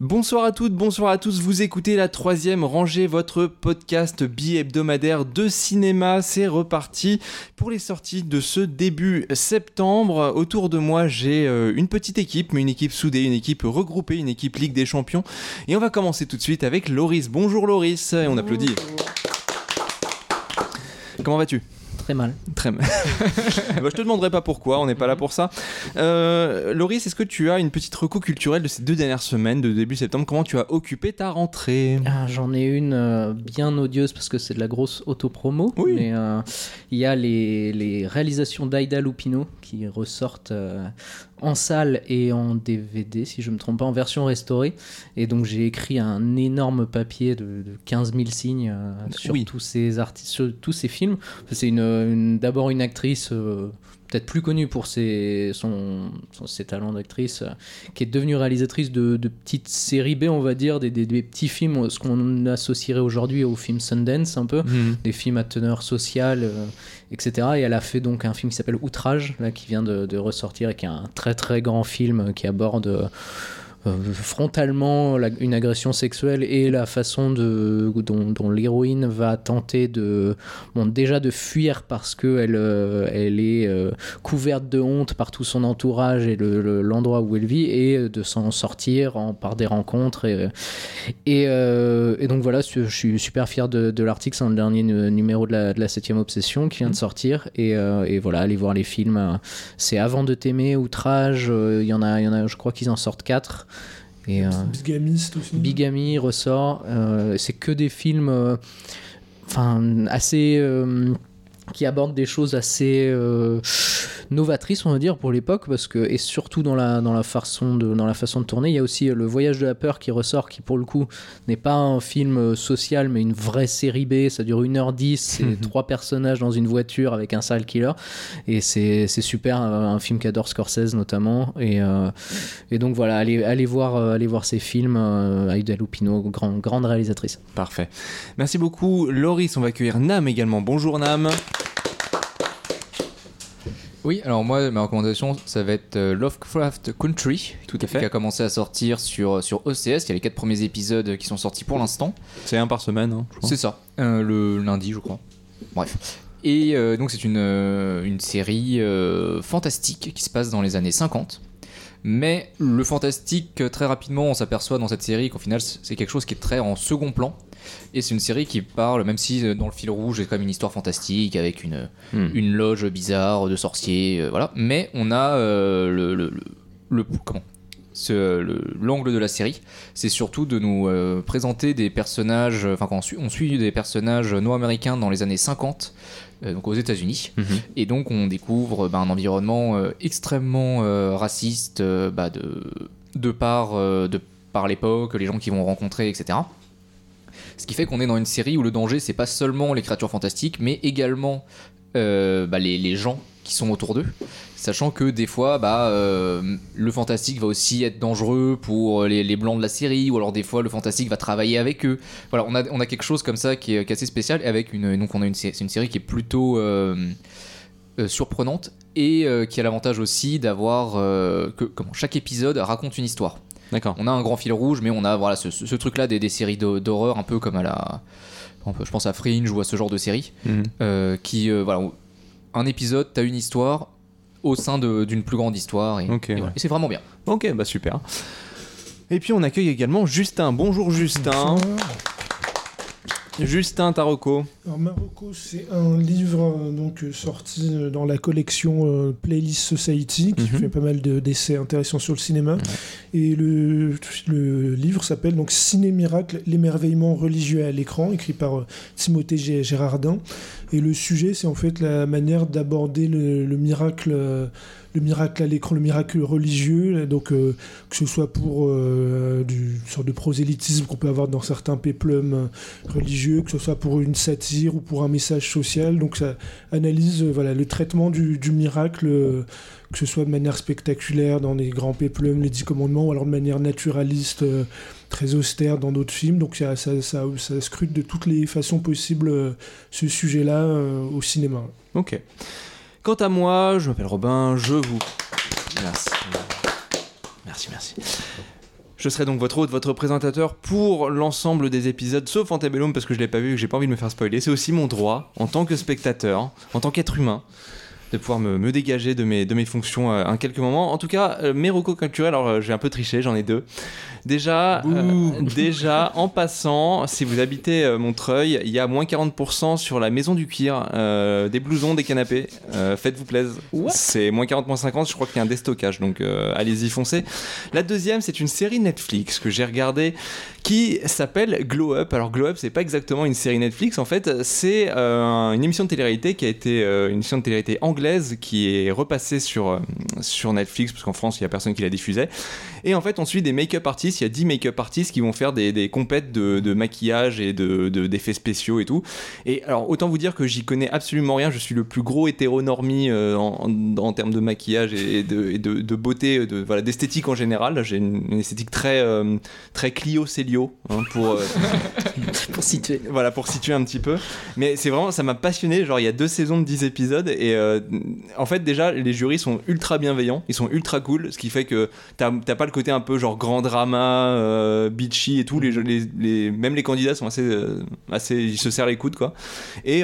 Bonsoir à toutes, bonsoir à tous. Vous écoutez la troisième rangée, votre podcast bi-hebdomadaire de cinéma. C'est reparti pour les sorties de ce début septembre. Autour de moi, j'ai euh, une petite équipe, mais une équipe soudée, une équipe regroupée, une équipe Ligue des Champions. Et on va commencer tout de suite avec Loris. Bonjour Loris, et on applaudit. Comment vas-tu? Très mal. Très mal. Bah, je te demanderai pas pourquoi, on n'est pas là pour ça. Euh, Loris, est-ce que tu as une petite reco culturelle de ces deux dernières semaines de début septembre? Comment tu as occupé ta rentrée? Ah, J'en ai une euh, bien odieuse parce que c'est de la grosse autopromo. Oui. Mais euh, il y a les, les réalisations d'Aida Lupino qui ressortent euh, en salle et en DVD, si je me trompe pas, en version restaurée. Et donc j'ai écrit un énorme papier de, de 15 000 signes euh, sur Oui. tous ces artistes, sur tous ces films. C'est une, une- d'abord une actrice. euh, Peut-être plus connue pour ses, son, son- ses talents d'actrice, euh, qui est devenue réalisatrice de, de petites séries B, on va dire, des, des- des petits films, ce qu'on associerait aujourd'hui au film Sundance, un peu, Mhm. des films à teneur sociale, euh, etc. Et elle a fait donc un film qui s'appelle Outrage, là, qui vient de, de ressortir et qui est un très très grand film qui aborde euh, euh, frontalement la- une agression sexuelle et la façon de, dont, dont l'héroïne va tenter de, bon, déjà de fuir parce que elle, euh, elle est euh, couverte de honte par tout son entourage et le- le- l'endroit où elle vit et de s'en sortir en, par des rencontres et, et, euh, et donc voilà je suis super fier de, de l'article c'est un dernier nu- numéro de la, de la 7 obsession qui vient de sortir et, euh, et voilà allez voir les films euh, c'est Avant de t'aimer Outrage euh, il y en a il y en a je crois qu'ils en sortent quatre et euh, aussi. Bigamy ressort. euh, c'est que des films, euh, enfin assez, qui abordent des choses assez euh, novatrices, on va dire, pour l'époque, parce que et surtout dans la dans la façon de dans la façon de tourner, il y a aussi euh, le Voyage de la peur qui ressort, qui pour le coup n'est pas un film euh, social, mais une vraie série B. Ça dure 1h10, c'est trois personnages dans une voiture avec un serial killer, et c'est c'est super, euh, un film qu'adore Scorsese notamment, et euh, et donc voilà, allez, allez, voir, allez voir ces films. Euh, Aida Lupino, grand- grande réalisatrice. Parfait. Merci beaucoup Loris, on va accueillir Nam également. Bonjour Nam. Oui, alors moi, ma recommandation, ça va être euh, Lovecraft Country, Tout à qui fait. a commencé à sortir sur, sur OCS. Il y a les quatre premiers épisodes qui sont sortis pour l'instant. C'est un par semaine, hein, je crois. C'est ça, euh, le lundi, je crois. Bref. Et euh, donc, c'est une, euh, une série euh, fantastique qui se passe dans les années 50. Mais le fantastique, très rapidement, on s'aperçoit dans cette série qu'au final, c'est quelque chose qui est très en second plan. Et c'est une série qui parle, même si euh, dans le fil rouge, a quand même une histoire fantastique avec une, Hmm. une loge bizarre de sorciers, euh, voilà. Mais on a euh, le, le, le- le- comment l'angle de la série, c'est surtout de nous euh, présenter des personnages, enfin quand on suit, on suit des personnages nord-américains dans les années 50, euh, donc aux États-Unis, Mhm. et donc on découvre bah, un environnement euh, extrêmement euh, raciste euh, bah, de, de par, euh, de par l'époque, les gens qui vont rencontrer, etc. Ce qui fait qu'on est dans une série où le danger, c'est pas seulement les créatures fantastiques, mais également euh, bah, les, les gens qui sont autour d'eux. Sachant que des fois, bah, euh, le fantastique va aussi être dangereux pour les, les blancs de la série, ou alors des fois le fantastique va travailler avec eux. Voilà, on a, on a quelque chose comme ça qui est, qui est assez spécial. Avec une, donc on a une, c'est une série qui est plutôt euh, euh, surprenante et qui a l'avantage aussi d'avoir que comment chaque épisode raconte une histoire. D'accord. On a un grand fil rouge, mais on a voilà ce, truc-là des, des séries d'hor- d'horreur un peu comme à la, je pense à Fringe ou à ce genre de série, Mhm. qui voilà, un épisode, t'as une histoire au sein de- d'une plus grande histoire et, Ok, et voilà. ouais. Et c'est vraiment bien. Ok, bah super. Et puis on accueille également Justin. Bonjour Justin. Justin Taroko. Alors Marocco, c'est un livre euh, donc euh, sorti euh, dans la collection euh, Playlist Society qui Mhm. fait pas mal de- d'essais intéressants sur le cinéma. Et le, le livre s'appelle donc Ciné Miracle, l'émerveillement religieux à l'écran, écrit par Timothée Gé- Gérardin. Et le sujet, c'est en fait la manière d'aborder le, le miracle. Le miracle à l'écran, le miracle religieux, donc euh, que ce soit pour euh, du une sorte de prosélytisme qu'on peut avoir dans certains péplums euh, religieux, que ce soit pour une satire ou pour un message social. Donc ça analyse euh, voilà, le traitement du, miracle, que ce soit de manière spectaculaire dans les grands péplums, les dix commandements, ou alors de manière naturaliste, très austère dans d'autres films. Donc ça, ça, scrute de toutes les façons possibles ce sujet-là au cinéma. Ok. Quant à moi, je m'appelle Robin, je vous. Merci. Merci, merci. Je serai donc votre hôte, votre présentateur pour l'ensemble des épisodes, sauf Antebellum parce que je l'ai pas vu et que j'ai pas envie de me faire spoiler. C'est aussi mon droit, en tant que spectateur, en tant qu'être humain, de pouvoir me, me dégager de mes, de mes fonctions euh, à quelques moments. En tout cas, euh, mes recos culturels, alors euh, j'ai un peu triché, j'en ai deux. Déjà, euh, déjà, en passant, si vous habitez euh, Montreuil, il y a moins 40% sur la maison du cuir, euh, des blousons, des canapés. Euh, Faites-vous plaisir. C'est moins 40, moins 50, je crois qu'il y a un déstockage, donc euh, allez-y, foncez. La deuxième, c'est une série Netflix que j'ai regardée qui s'appelle Glow Up. Alors Glow Up, c'est pas exactement une série Netflix, en fait, c'est euh, une émission de télé-réalité qui a été euh, une émission de télé-réalité anglaise qui est repassée sur, euh, sur Netflix, parce qu'en France, il y a personne qui la diffusait. Et en fait, on suit des make-up artistes. Il y a 10 make-up artistes qui vont faire des, des compètes de, de maquillage et de, de- d'effets spéciaux et tout. Et alors, autant vous dire que j'y connais absolument rien. Je suis le plus gros hétéronormie euh, en, en- en termes de maquillage et de, et de, de beauté, de, voilà, d'esthétique en général. J'ai une, une esthétique très, euh, très Clio-Célio hein, pour, euh, Pour situer. voilà, pour situer un petit peu. Mais c'est vraiment, ça m'a passionné. Genre, il y a deux saisons de 10 épisodes. Et euh, en fait, déjà, les jurys sont ultra bienveillants. Ils sont ultra cool. Ce qui fait que t'as pas le côté un peu genre grand drama, euh, bitchy et tout. Les, même les candidats sont assez, euh, assez. Ils se serrent les coudes, quoi. Et,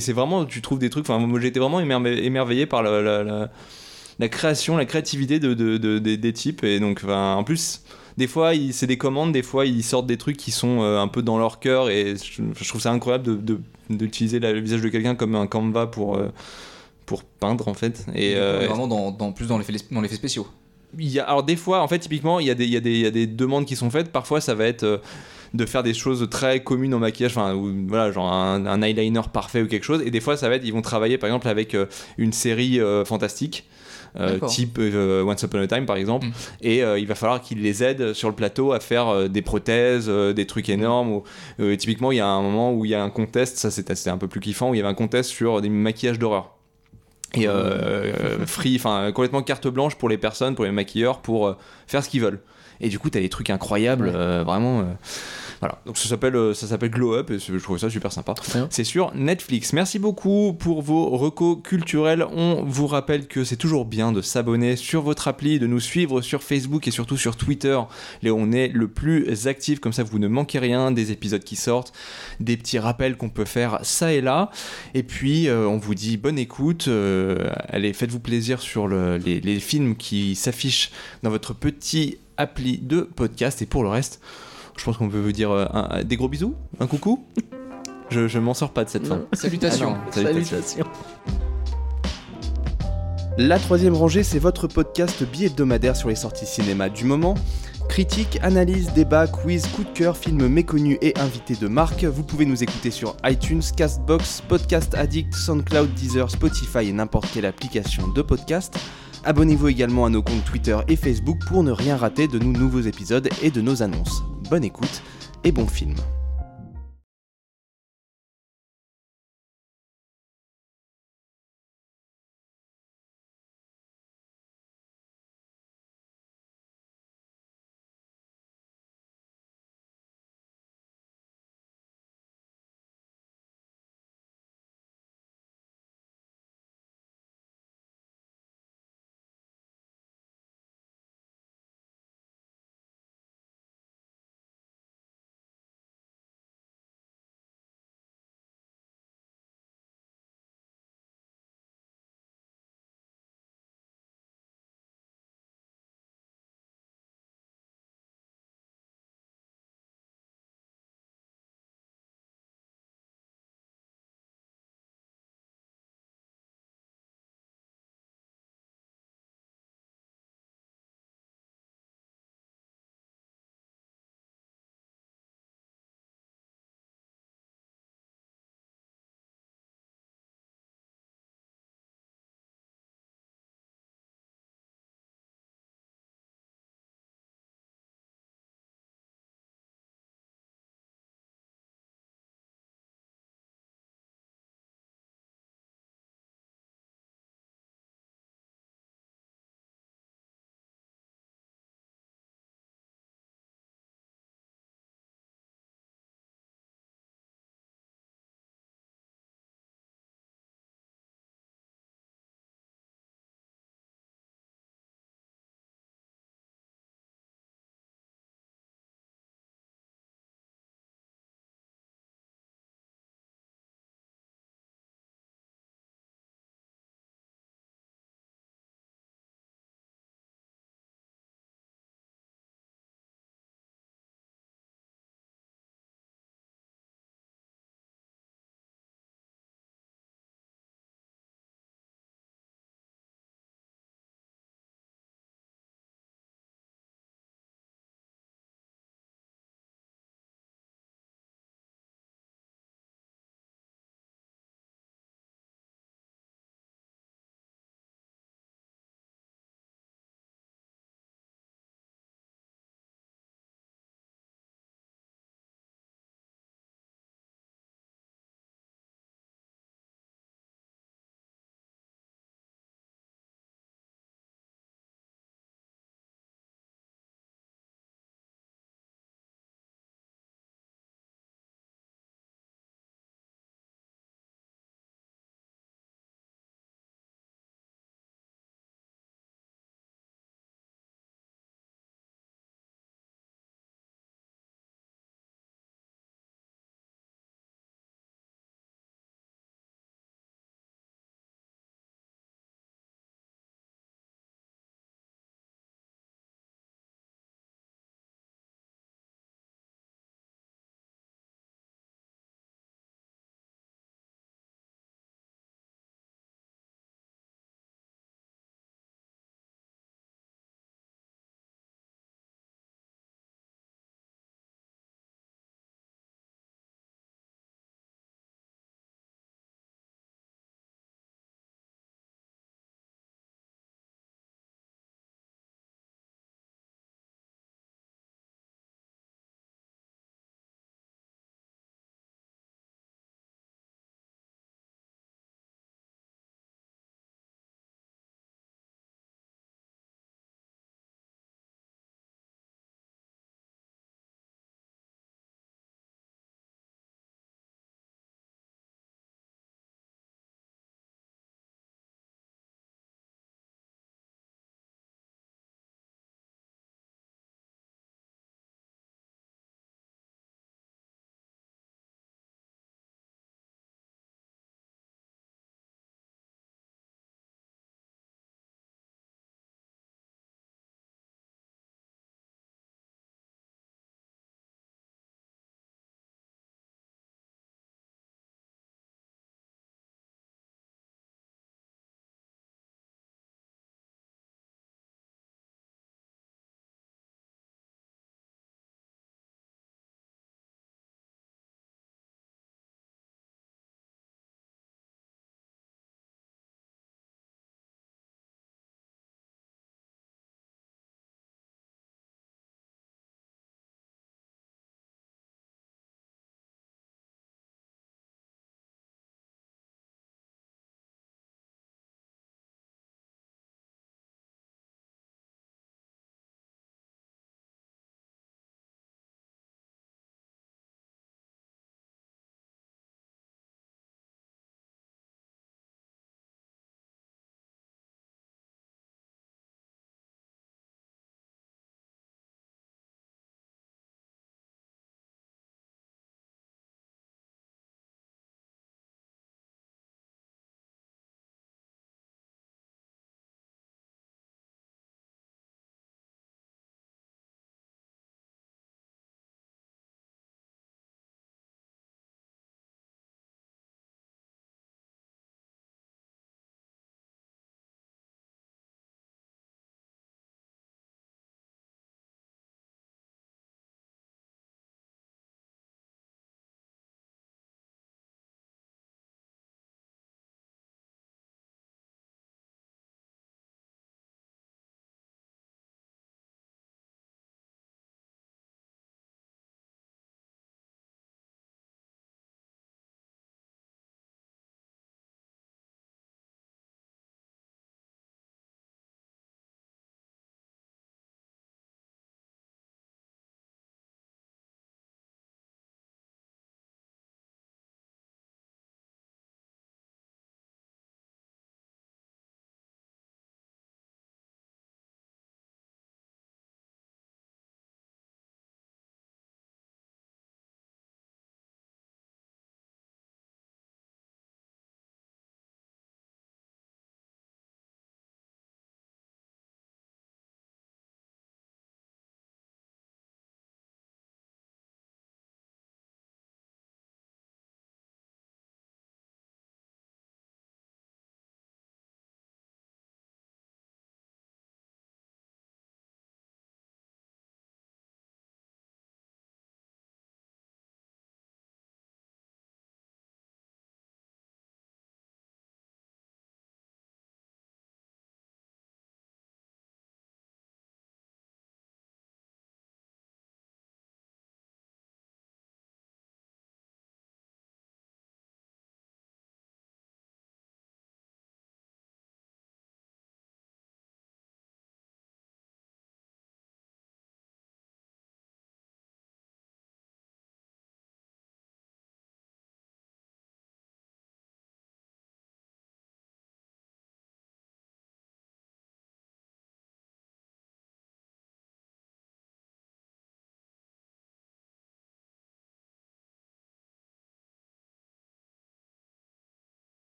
c'est vraiment, tu trouves des trucs. Enfin, moi, été vraiment émerveillé, par la. la- création, la créativité de, de- de- des- types. Et donc, en plus, des fois, c'est des commandes, des fois, ils sortent des trucs qui sont euh, un peu dans leur cœur. Et je, trouve ça incroyable d'utiliser le visage de quelqu'un comme un canevas pour, pour peindre, en fait. Et, euh, vraiment dans, dans- plus dans l'effet dans l'effet spéciaux. il y a, alors des fois, en fait, typiquement, il y, a des, il, y a des, il y a des demandes qui sont faites. Parfois, ça va être euh, de faire des choses très communes au maquillage, enfin, ou, voilà, genre un, un eyeliner parfait ou quelque chose. Et des fois, ça va être, ils vont travailler, par exemple, avec euh, une série euh, fantastique. euh, type euh, Once Upon a Time par exemple Mm. et il va falloir qu'ils les aident sur le plateau à faire des prothèses des trucs énormes ou, typiquement il y a un moment où il y a un contest ça c'était un peu plus kiffant où il y avait un contest sur des maquillages d'horreur et euh, euh, free, enfin complètement carte blanche pour les personnes, pour les maquilleurs, pour euh, faire ce qu'ils veulent. Et du coup, t'as des trucs incroyables, euh, vraiment. Voilà. Donc ça s'appelle, euh, ça s'appelle Glow Up et je trouve ça super sympa. C'est sur Netflix. Merci beaucoup pour vos recos culturels. On vous rappelle que c'est toujours bien de s'abonner sur votre appli, de nous suivre sur Facebook et surtout sur Twitter. Là, on est le plus actif, comme ça vous ne manquez rien des épisodes qui sortent, des petits rappels qu'on peut faire ça et là. Et puis, euh, on vous dit bonne écoute. euh, allez, faites-vous plaisir sur le- les, les films qui s'affichent dans votre petit appli de podcast. Et pour le reste, je pense qu'on peut vous dire euh, un- des gros bisous, un coucou. Je, je m'en sors pas de cette fin. Salutations. Ah. Salutations. La troisième rangée, c'est votre podcast bi-hebdomadaire sur les sorties cinéma du moment. Critique, analyse, débat, quiz, coup de cœur, films méconnus et invités de marque. Vous pouvez nous écouter sur iTunes, Castbox, Podcast Addict, SoundCloud, Deezer, Spotify et n'importe quelle application de podcast. Abonnez-vous également à nos comptes Twitter et Facebook pour ne rien rater de nos nouveaux épisodes et de nos annonces. Bonne écoute et bon film.